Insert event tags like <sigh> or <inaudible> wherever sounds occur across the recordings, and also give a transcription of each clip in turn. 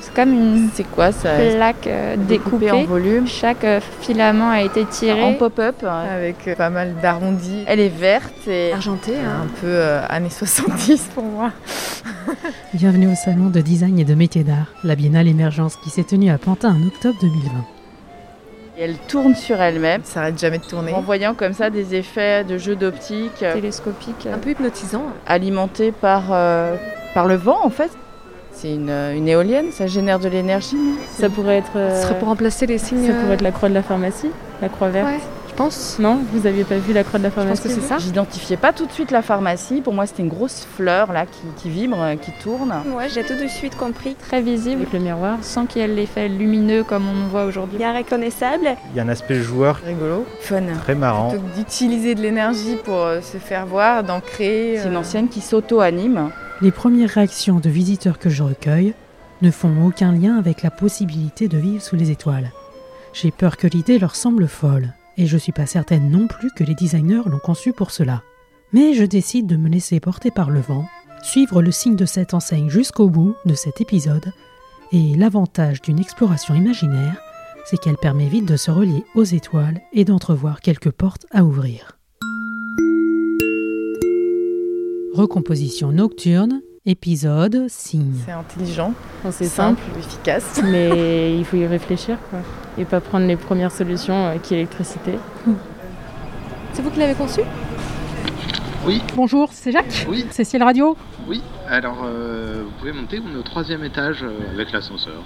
C'est comme une C'est quoi ça? Plaque euh, découpée. en volume Chaque euh, filament a été tiré. en pop-up avec euh, pas mal d'arrondis. Elle est verte et Argenté, hein. un peu euh, années 70 pour moi. <laughs> Bienvenue au salon de design et de métiers d'art, la Biennale Émergence qui s'est tenue à Pantin en octobre 2020. Et elle tourne sur elle-même, ça arrête jamais de tourner. En voyant comme ça des effets de jeux d'optique télescopique. un peu hypnotisant. alimentés par, euh, par le vent en fait. C'est une, une éolienne, ça génère de l'énergie. Ça pourrait être. euh, Ce serait pour remplacer les signes. Ça pourrait être la croix de la pharmacie, la croix verte. Ouais, je pense. Non, vous aviez pas vu la croix de la Je pense pharmacie que c'est ça. J'identifiais pas tout de suite la pharmacie. Pour moi, c'était une grosse fleur là qui, qui vibre, euh, qui tourne. Moi, j'ai tout de suite compris. Très visible, Avec le miroir. sans qu'il y ait l'effet lumineux comme on voit aujourd'hui. Bien reconnaissable. Il y a un aspect joueur Rigolo. Fun. très marrant. D'utiliser de l'énergie pour euh, se faire voir, d'en créer. C'est une ancienne qui s'auto-anime. Les premières réactions de visiteurs que je recueille ne font aucun lien avec la possibilité de vivre sous les étoiles. J'ai peur que l'idée leur semble folle, et je suis pas certaine non plus que les designers l'ont conçue pour cela. Mais je décide de me laisser porter par le vent, suivre le signe de cette enseigne jusqu'au bout de cet épisode, et l'avantage d'une exploration imaginaire, c'est qu'elle permet vite de se relier aux étoiles et d'entrevoir quelques portes à ouvrir. Recomposition nocturne, épisode signe. C'est intelligent, c'est simple, simple, efficace. <laughs> mais il faut y réfléchir, quoi. Et pas prendre les premières solutions euh, qui est l'électricité. C'est vous qui l'avez conçu? Bonjour, c'est Jacques Oui, Cécile Radio? Oui. Alors, euh, vous pouvez monter, on est au troisième étage euh, avec l'ascenseur.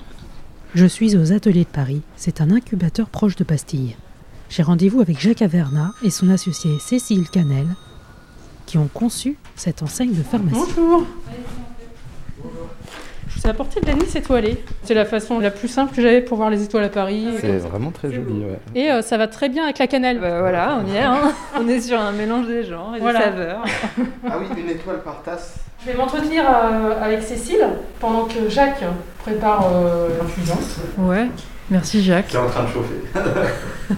Je suis aux Ateliers de Paris, c'est un incubateur proche de Bastille. J'ai rendez-vous avec Jacques Averna et son associée Cécile Canel, qui ont conçu cette enseigne de pharmacie. Bonjour Je vous ai apporté de la Nice étoilée. C'est la façon la plus simple que j'avais pour voir les étoiles à Paris. C'est vraiment très joli, ouais. Et euh, ça va très bien avec la cannelle. Bah voilà, on y est. hein. <laughs> on est sur un mélange des genres et Voilà. des saveurs. <laughs> Ah oui, une étoile par tasse. Je vais m'entretenir euh, avec Cécile pendant que Jacques prépare euh, l'infusion. Ouais. Merci Jacques. Qui est en train de chauffer. <laughs>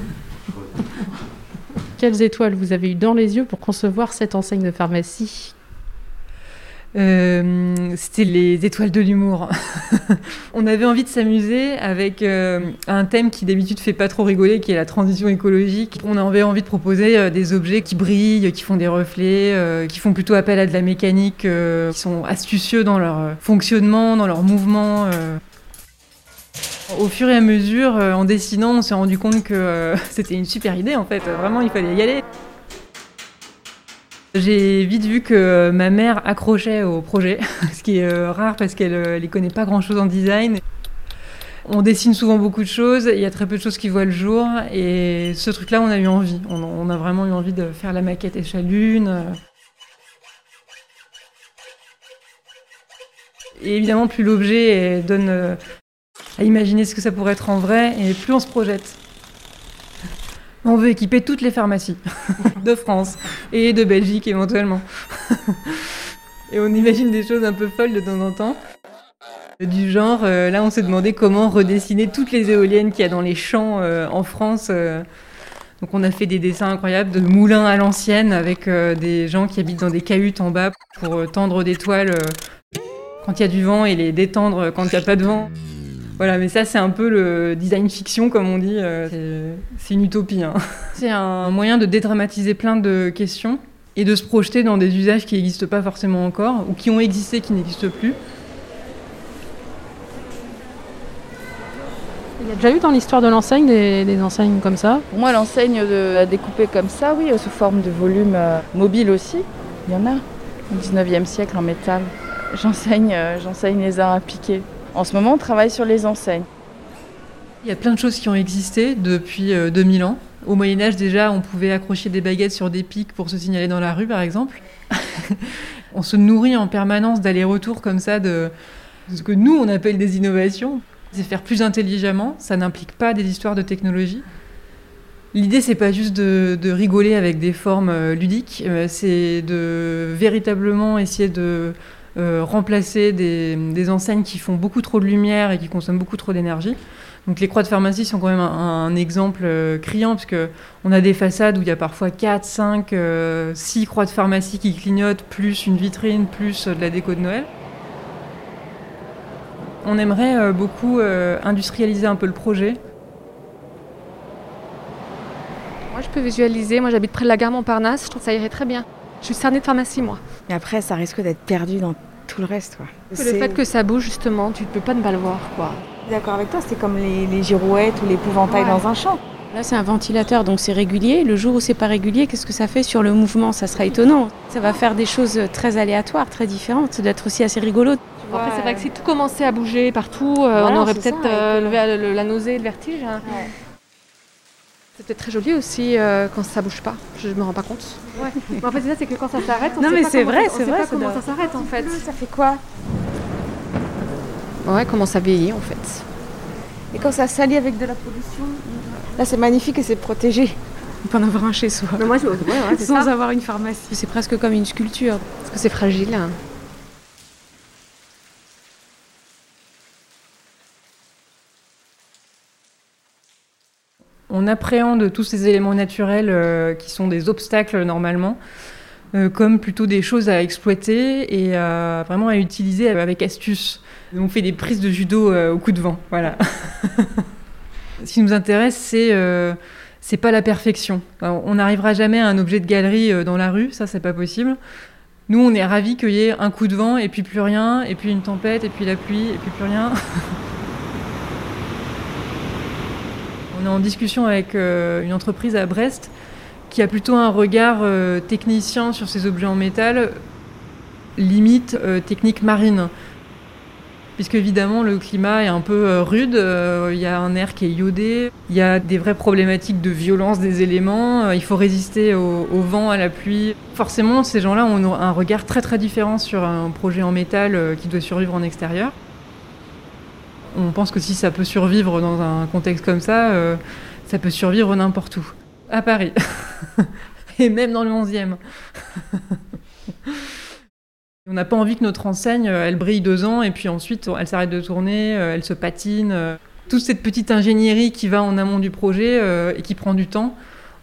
Quelles étoiles vous avez eu dans les yeux pour concevoir cette enseigne de pharmacie Euh, C'était les étoiles de l'humour. <laughs> on avait envie de s'amuser avec euh, un thème qui d'habitude fait pas trop rigoler, qui est la transition écologique. On avait envie de proposer euh, des objets qui brillent, qui font des reflets, qui font plutôt appel à de la mécanique, qui sont astucieux dans leur fonctionnement, dans leur mouvement. Au fur et à mesure, euh, en dessinant, on s'est rendu compte que euh, <laughs> c'était une super idée en fait. Vraiment, il fallait y aller. J'ai vite vu que euh, ma mère accrochait au projet, <laughs> ce qui est rare parce qu'elle n'y connaît pas grand-chose en design. On dessine souvent beaucoup de choses, il y a très peu de choses qui voient le jour, et ce truc-là, on a eu envie. On, a vraiment eu envie de faire la maquette échelle lune. euh. Et évidemment, plus l'objet donne à imaginer ce que ça pourrait être en vrai, et plus on se projette. On veut équiper toutes les pharmacies <laughs> de France et de Belgique éventuellement. <laughs> et on imagine des choses un peu folles de temps en temps. Du genre, euh, là on s'est demandé comment redessiner toutes les éoliennes qu'il y a dans les champs euh, en France. euh. Donc on a fait des dessins incroyables de moulins à l'ancienne avec des gens qui habitent dans des cahutes en bas pour tendre des toiles quand il y a du vent et les détendre quand il n'y a pas de vent. Voilà, mais ça c'est un peu le design fiction comme on dit, euh, c'est- une utopie. hein. <laughs> C'est un moyen de dédramatiser plein de questions et de se projeter dans des usages qui n'existent pas forcément encore ou qui ont existé qui n'existent plus. Il y a déjà eu dans l'histoire de l'enseigne des, des enseignes comme ça? Pour moi, l'enseigne de, à découper comme ça, oui, sous forme de volume euh, mobile aussi, il y en a. Au 19e siècle en métal. J'enseigne, euh, j'enseigne les arts appliqués. En ce moment, on travaille sur les enseignes. Il y a plein de choses qui ont existé depuis euh, 2000 ans. Au Moyen Âge déjà, on pouvait accrocher des baguettes sur des pics pour se signaler dans la rue par exemple. <laughs> on se nourrit en permanence d'allers-retours comme ça de ce que nous on appelle des innovations. C'est faire plus intelligemment, ça n'implique pas des histoires de technologie. L'idée, c'est pas juste de, de rigoler avec des formes euh, ludiques, euh, c'est de véritablement essayer de euh, remplacer des, enseignes qui font beaucoup trop de lumière et qui consomment beaucoup trop d'énergie. Donc les croix de pharmacie sont quand même un, exemple euh, criant, parce que a des façades où il y a parfois 4, 5, 6 croix de pharmacie qui clignotent, plus une vitrine, plus euh, de la déco de Noël. On aimerait beaucoup industrialiser un peu le projet. Moi, je peux visualiser. Moi, j'habite près de la gare Montparnasse. Je trouve que ça irait très bien. Je suis cernée de pharmacie, moi. Mais après, ça risque d'être perdu dans tout le reste. Quoi. Le fait que ça bouge, justement, tu ne peux pas ne pas le voir. quoi. D'accord avec toi, c'est comme les, les girouettes ou l'épouvantail Ouais. dans un champ. Là, c'est un ventilateur, donc c'est régulier. Le jour où c'est pas régulier, qu'est-ce que ça fait sur le mouvement? Ça sera étonnant. Ça va faire des choses très aléatoires, très différentes. Ça doit être aussi assez rigolo. Après, c'est vrai que si tout commençait à bouger partout, euh, Voilà, on aurait peut-être euh, le- la nausée, le vertige. hein. Peut-être très joli aussi euh, quand ça bouge pas. Je me rends pas compte. Mais en fait, c'est ça, c'est que quand ça s'arrête, on Non, sait mais pas c'est comment vrai, ça- on c'est sait vrai, pas ça comment doit- ça s'arrête en fait. Ça fait quoi? Ouais, comment ça vieillit en fait. Et quand ça s'allie avec de la pollution Là, c'est magnifique et c'est protégé. On peut en avoir un chez soi. Mais moi, je... ouais, ouais, c'est Sans ça. avoir une pharmacie. C'est presque comme une sculpture. Parce que c'est fragile. hein. On appréhende tous ces éléments naturels euh, qui sont des obstacles normalement, euh, comme plutôt des choses à exploiter et à- vraiment à utiliser avec astuce. On fait des prises de judo euh, au coup de vent, voilà. <laughs> Ce qui nous intéresse, c'est c'est pas la perfection. On n'arrivera jamais à un objet de galerie dans la rue, ça c'est pas possible. Nous, on est ravis qu'il y ait un coup de vent et puis plus rien, et puis une tempête, et puis la pluie, et puis plus rien. <laughs> On est en discussion avec euh, une entreprise à Brest qui a plutôt un regard euh, technicien sur ces objets en métal, limite euh, technique marine. Puisque évidemment le climat est un peu rude, il y a un air qui est iodé, il y a des vraies problématiques de violence des éléments, il faut résister au, au vent, à la pluie. Forcément, ces gens-là ont un regard très très différent sur un projet en métal qui doit survivre en extérieur. On pense que si ça peut survivre dans un contexte comme ça, euh, ça peut survivre n'importe où. À Paris. <laughs> Et même dans le 11e. <laughs> On n'a pas envie que notre enseigne, euh, elle brille deux ans et puis ensuite elle s'arrête de tourner, euh, elle se patine. Toute cette petite ingénierie qui va en amont du projet et qui prend du temps,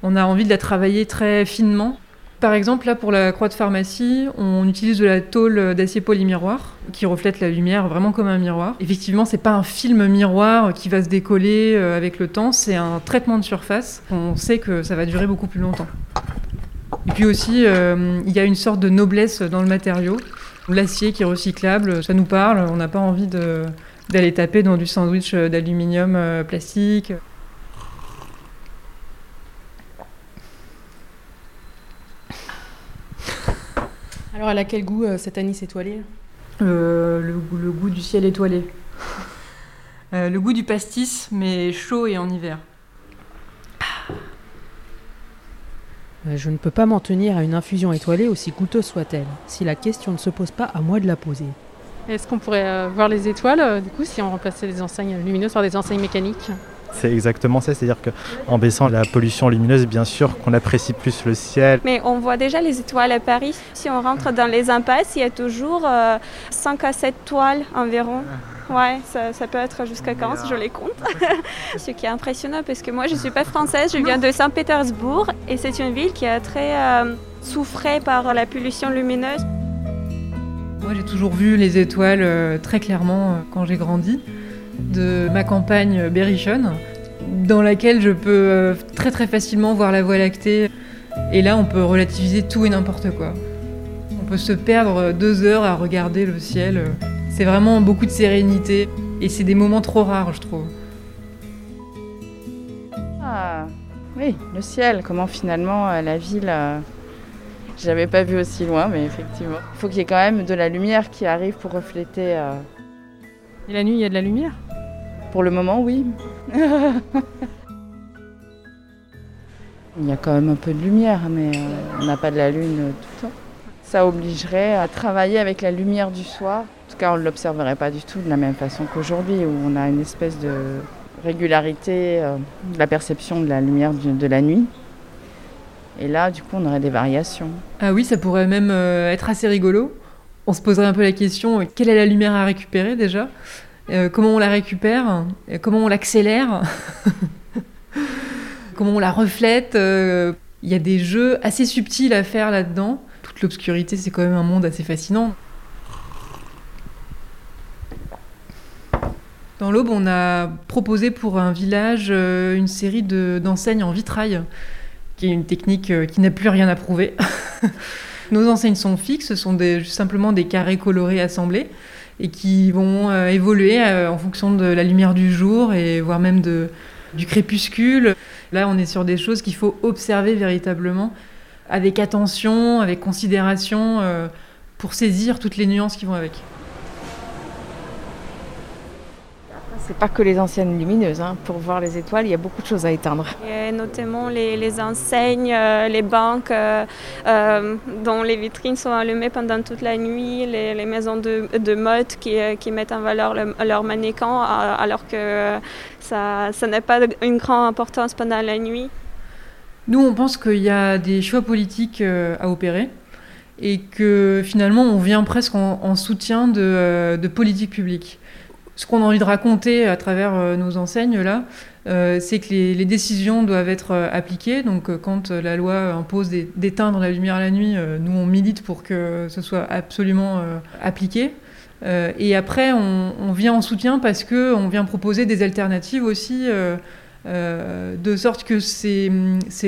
on a envie de la travailler très finement. Par exemple, là pour la croix de pharmacie, on utilise de la tôle d'acier polymiroir qui reflète la lumière vraiment comme un miroir. Effectivement, c'est pas un film miroir qui va se décoller euh, avec le temps, c'est un traitement de surface. On sait que ça va durer beaucoup plus longtemps. Et puis aussi, euh, il y a une sorte de noblesse dans le matériau. L'acier qui est recyclable, ça nous parle. On n'a pas envie d'aller taper dans du sandwich d'aluminium euh, plastique. Alors, elle a quel goût euh, cette anis étoilée? Euh, le, goût- le goût du ciel étoilé. <laughs> Euh, le goût du pastis, mais chaud et en hiver. Je ne peux pas m'en tenir à une infusion étoilée aussi coûteuse soit-elle, si la question ne se pose pas à moi de la poser. Est-ce qu'on pourrait euh, voir les étoiles, euh, du coup, si on remplaçait les enseignes lumineuses par des enseignes mécaniques? C'est exactement ça, c'est-à-dire qu'en baissant la pollution lumineuse, bien sûr qu'on apprécie plus le ciel. Mais on voit déjà les étoiles à Paris. Si on rentre dans les impasses, il y a toujours euh, 5 à 7 toiles environ. Ouais, ça, ça peut être jusqu'à 15, je les compte. <laughs> Ce qui est impressionnant parce que moi je ne suis pas française, je viens de Saint-Pétersbourg et c'est une ville qui a très euh, souffré par la pollution lumineuse. Moi, j'ai toujours vu les étoiles euh, très clairement euh, quand j'ai grandi, de ma campagne berrichonne, dans laquelle je peux euh, très très facilement voir la Voie lactée. Et là, on peut relativiser tout et n'importe quoi. On peut se perdre deux heures à regarder le ciel. C'est vraiment beaucoup de sérénité. Et c'est des moments trop rares, je trouve. Ah, oui, le ciel, comment finalement euh, la ville. euh, J'avais pas vu aussi loin, mais effectivement. Il faut qu'il y ait quand même de la lumière qui arrive pour refléter. euh, Et la nuit, il y a de la lumière? Pour le moment, oui. Il y a quand même un peu de lumière, mais euh, on n'a pas de la lune tout le temps. Ça obligerait à travailler avec la lumière du soir. En tout cas, on ne l'observerait pas du tout de la même façon qu'aujourd'hui, où on a une espèce de régularité euh, de la perception de la lumière de la nuit. Et là, du coup, on aurait des variations. Ah oui, ça pourrait même euh, être assez rigolo. On se poserait un peu la question, quelle est la lumière à récupérer déjà? Euh, Comment on la récupère Euh, Comment on l'accélère <laughs> Comment on la reflète Euh, Il y a des jeux assez subtils à faire là-dedans. Toute l'obscurité, c'est quand même un monde assez fascinant. Dans l'Aube, on a proposé pour un village une série de- d'enseignes en vitrail, qui est une technique qui n'a plus rien à prouver. <laughs> Nos enseignes sont fixes, ce sont simplement des carrés colorés assemblés et qui vont euh, évoluer euh, en fonction de la lumière du jour et voire même du crépuscule. Là, on est sur des choses qu'il faut observer véritablement avec attention, avec considération, euh, pour saisir toutes les nuances qui vont avec. C'est pas que les anciennes lumineuses. hein. Pour voir les étoiles, il y a beaucoup de choses à éteindre. Et notamment les, les enseignes, euh, les banques euh, euh, dont les vitrines sont allumées pendant toute la nuit, les, les maisons de, de mode qui, qui mettent en valeur le- leurs mannequins alors que ça, ça n'a pas une grande importance pendant la nuit. Nous, on pense qu'il y a des choix politiques à opérer et que finalement, on vient presque en, en soutien de, de politiques publiques. Ce qu'on a envie de raconter à travers euh, nos enseignes, là, euh, c'est que les, décisions doivent être euh, appliquées. Donc, quand la loi impose d'é- d'éteindre la lumière la nuit, nous, on milite pour que ce soit absolument appliqué. Et après, on, on vient en soutien parce qu'on vient proposer des alternatives aussi. de sorte que ces,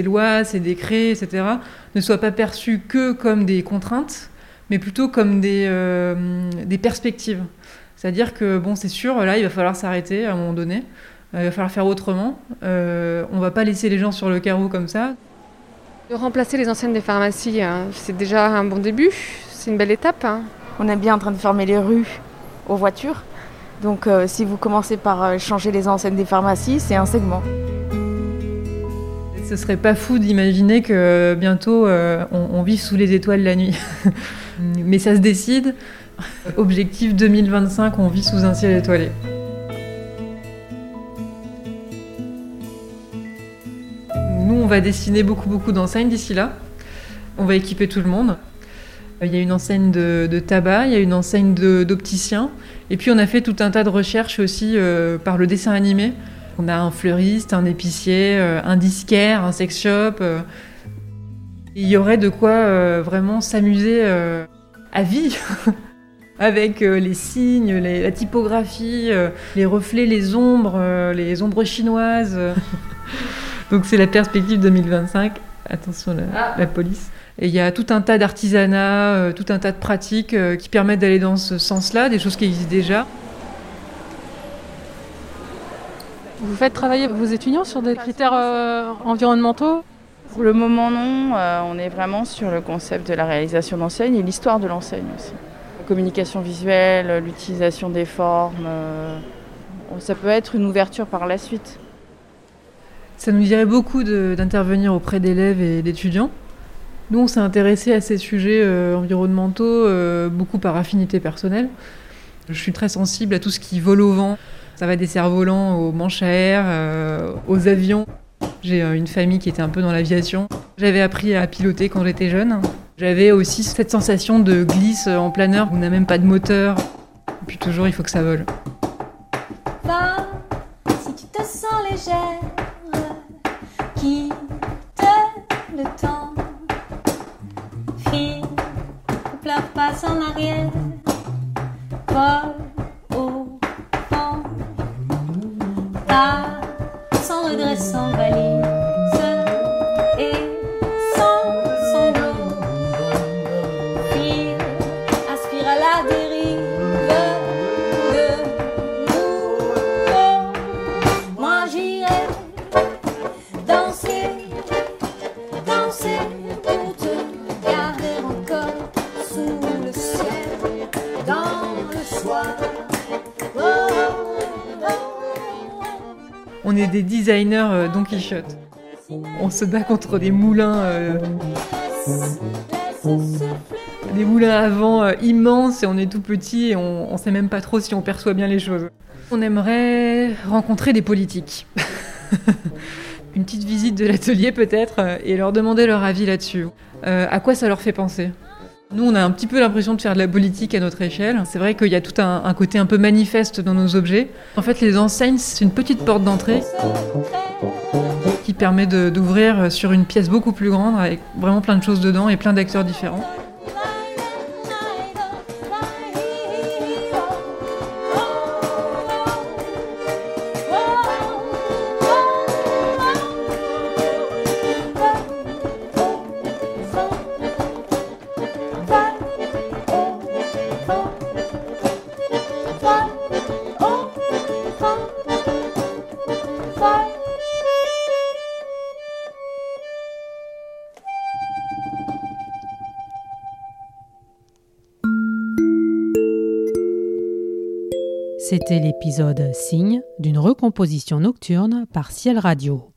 lois, ces décrets, etc., ne soient pas perçus que comme des contraintes, mais plutôt comme des perspectives. C'est-à-dire que, bon, c'est sûr, là, il va falloir s'arrêter à un moment donné, Euh, il va falloir faire autrement, euh, on va pas laisser les gens sur le carreau comme ça. De remplacer les enseignes des pharmacies, hein, c'est déjà un bon début, c'est une belle étape. hein. On est bien en train de fermer les rues aux voitures. Donc euh, si vous commencez par euh, changer les enseignes des pharmacies, c'est un segment. Ce serait pas fou d'imaginer que bientôt euh, on, on vive sous les étoiles la nuit. <laughs> Mais ça se décide. Objectif 2025, on vit sous un ciel étoilé. Nous, on va dessiner beaucoup, beaucoup d'enseignes d'ici là. On va équiper tout le monde. Il y a une enseigne de, tabac, il y a une enseigne d'opticien. Et puis, on a fait tout un tas de recherches aussi euh, par le dessin animé. On a un fleuriste, un épicier, euh, un disquaire, un sex shop. euh. Il y aurait de quoi euh, vraiment s'amuser euh, à vie. <laughs> Avec euh, les signes, les- la typographie, euh, les reflets, les ombres, euh, les ombres chinoises. <laughs> Donc c'est la perspective 2025. Attention la, la police. Et il y a tout un tas d'artisanats, euh, tout un tas de pratiques euh, qui permettent d'aller dans ce sens-là, des choses qui existent déjà. Vous faites travailler vos étudiants sur des critères euh, environnementaux? Pour le moment, non. Euh, on est vraiment sur le concept de la réalisation d'enseigne et l'histoire de l'enseigne aussi. La communication visuelle, l'utilisation des formes. euh, ça peut être une ouverture par la suite. Ça nous dirait beaucoup d'intervenir auprès d'élèves et d'étudiants. Nous, on s'est intéressé à ces sujets euh, environnementaux euh, beaucoup par affinité personnelle. Je suis très sensible à tout ce qui vole au vent. Ça va des cerfs-volants aux manches à air, aux avions. J'ai une famille qui était un peu dans l'aviation. J'avais appris à piloter quand j'étais jeune. J'avais aussi cette sensation de glisse en planeur on n'a même pas de moteur. Et puis toujours, il faut que ça vole. Va, si tu te sens légère, quitte le temps. Fille, pleure pas en arrière, des designers euh, Don Quichotte. On se bat contre des moulins, euh, des moulins à vent euh, immenses et on est tout petit et on, on sait même pas trop si on perçoit bien les choses. On aimerait rencontrer des politiques. <laughs> Une petite visite de l'atelier peut-être et leur demander leur avis là-dessus. À quoi ça leur fait penser? Nous, on a un petit peu l'impression de faire de la politique à notre échelle. C'est vrai qu'il y a tout un, un côté un peu manifeste dans nos objets. En fait, les enseignes, c'est une petite porte d'entrée qui permet d'ouvrir sur une pièce beaucoup plus grande avec vraiment plein de choses dedans et plein d'acteurs différents. C'était l'épisode Signe d'une recomposition nocturne par Ciel Radio.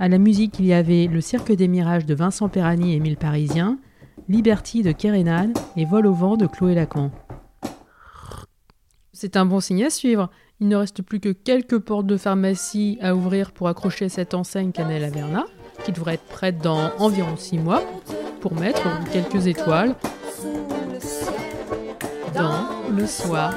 À la musique, il y avait Le Cirque des Mirages de Vincent Perrani et Mille Parisiens, Liberty de Kerenan et Vol au vent de Chloé Lacan. C'est un bon signe à suivre. Il ne reste plus que quelques portes de pharmacie à ouvrir pour accrocher cette enseigne Canel Averna, qui devrait être prête dans environ 6 mois, pour mettre quelques étoiles dans le soir.